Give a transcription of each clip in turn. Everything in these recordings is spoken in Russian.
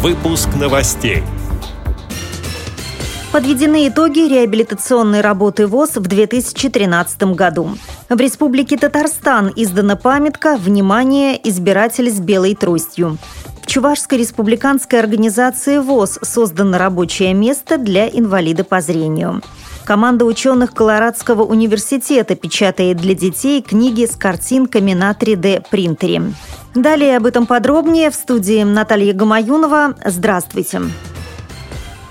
Выпуск новостей. Подведены итоги реабилитационной работы ВОЗ в 2013 году. В Республике Татарстан издана памятка «Внимание! Избиратель с белой тростью». В Чувашской республиканской организации ВОЗ создано рабочее место для инвалида по зрению. Команда ученых Колорадского университета печатает для детей книги с картинками на 3D-принтере. Далее об этом подробнее в студии Наталья Гамаюнова. Здравствуйте.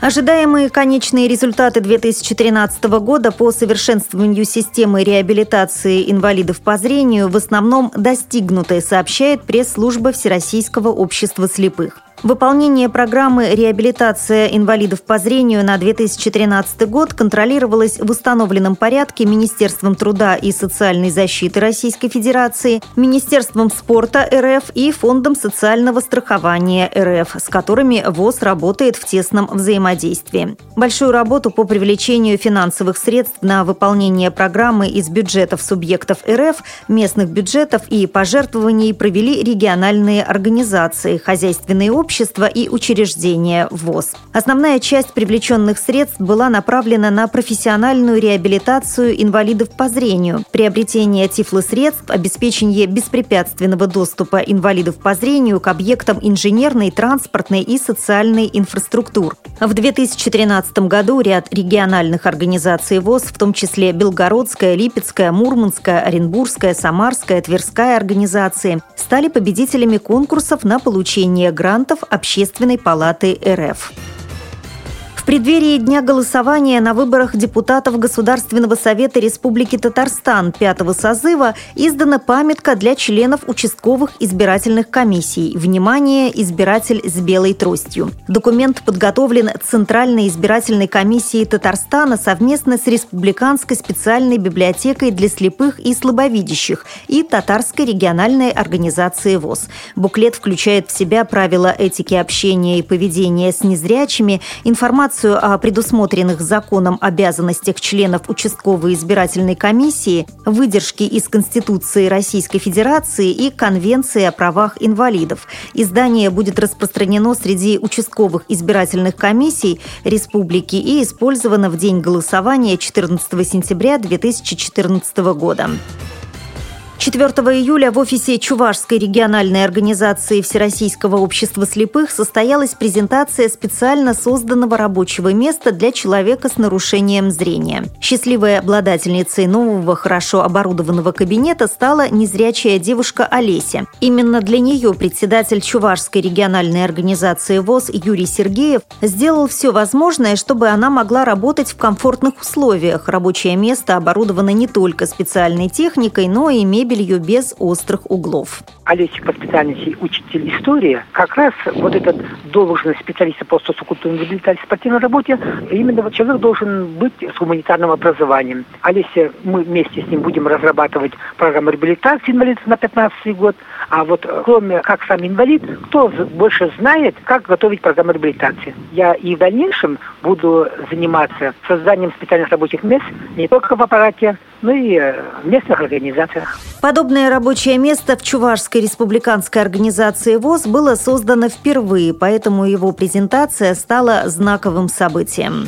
Ожидаемые конечные результаты 2013 года по совершенствованию системы реабилитации инвалидов по зрению в основном достигнуты, сообщает пресс-служба Всероссийского общества слепых. Выполнение программы «Реабилитация инвалидов по зрению» на 2013 год контролировалось в установленном порядке Министерством труда и социальной защиты Российской Федерации, Министерством спорта РФ и Фондом социального страхования РФ, с которыми ВОЗ работает в тесном взаимодействии. Большую работу по привлечению финансовых средств на выполнение программы из бюджетов субъектов РФ, местных бюджетов и пожертвований провели региональные организации, хозяйственные общества, общества и учреждения ВОЗ. Основная часть привлеченных средств была направлена на профессиональную реабилитацию инвалидов по зрению, приобретение тифлосредств, обеспечение беспрепятственного доступа инвалидов по зрению к объектам инженерной, транспортной и социальной инфраструктур. В 2013 году ряд региональных организаций ВОЗ, в том числе Белгородская, Липецкая, Мурманская, Оренбургская, Самарская, Тверская организации, стали победителями конкурсов на получение грантов Общественной палаты РФ преддверии дня голосования на выборах депутатов Государственного совета Республики Татарстан пятого созыва издана памятка для членов участковых избирательных комиссий «Внимание! Избиратель с белой тростью». Документ подготовлен Центральной избирательной комиссией Татарстана совместно с Республиканской специальной библиотекой для слепых и слабовидящих и Татарской региональной организацией ВОЗ. Буклет включает в себя правила этики общения и поведения с незрячими, информацию информацию о предусмотренных законом обязанностях членов участковой избирательной комиссии, выдержки из Конституции Российской Федерации и Конвенции о правах инвалидов. Издание будет распространено среди участковых избирательных комиссий республики и использовано в день голосования 14 сентября 2014 года. 4 июля в офисе Чувашской региональной организации Всероссийского общества слепых состоялась презентация специально созданного рабочего места для человека с нарушением зрения. Счастливой обладательницей нового, хорошо оборудованного кабинета стала незрячая девушка Олеся. Именно для нее председатель Чувашской региональной организации ВОЗ Юрий Сергеев сделал все возможное, чтобы она могла работать в комфортных условиях. Рабочее место оборудовано не только специальной техникой, но и мебелью мебелью без острых углов. Олеся по специальности учитель истории. Как раз вот этот должность специалиста по социокультурной реабилитации спортивной работе, именно вот человек должен быть с гуманитарным образованием. Олеся, мы вместе с ним будем разрабатывать программу реабилитации инвалидов на 15 год. А вот э, кроме как сам инвалид, кто больше знает, как готовить программу реабилитации. Я и в дальнейшем буду заниматься созданием специальных рабочих мест не только в аппарате, но и э, в местных организациях. Подобное рабочее место в Чувашской республиканской организации ВОЗ было создано впервые, поэтому его презентация стала знаковым событием.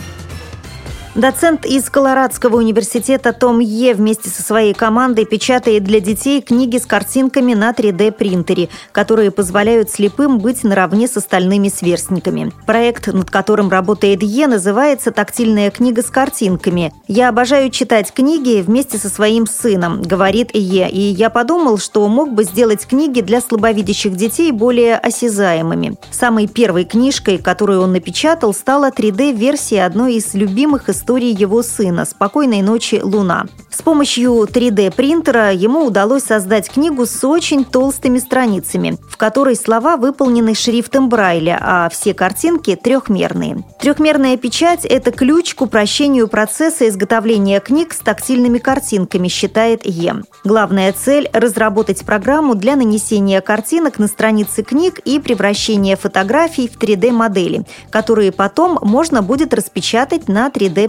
Доцент из Колорадского университета Том Е вместе со своей командой печатает для детей книги с картинками на 3D-принтере, которые позволяют слепым быть наравне с остальными сверстниками. Проект, над которым работает Е, называется «Тактильная книга с картинками». «Я обожаю читать книги вместе со своим сыном», — говорит Е, и я подумал, что мог бы сделать книги для слабовидящих детей более осязаемыми. Самой первой книжкой, которую он напечатал, стала 3D-версия одной из любимых историй истории его сына «Спокойной ночи, Луна». С помощью 3D-принтера ему удалось создать книгу с очень толстыми страницами, в которой слова выполнены шрифтом Брайля, а все картинки трехмерные. Трехмерная печать – это ключ к упрощению процесса изготовления книг с тактильными картинками, считает Е. Главная цель – разработать программу для нанесения картинок на страницы книг и превращения фотографий в 3D-модели, которые потом можно будет распечатать на 3D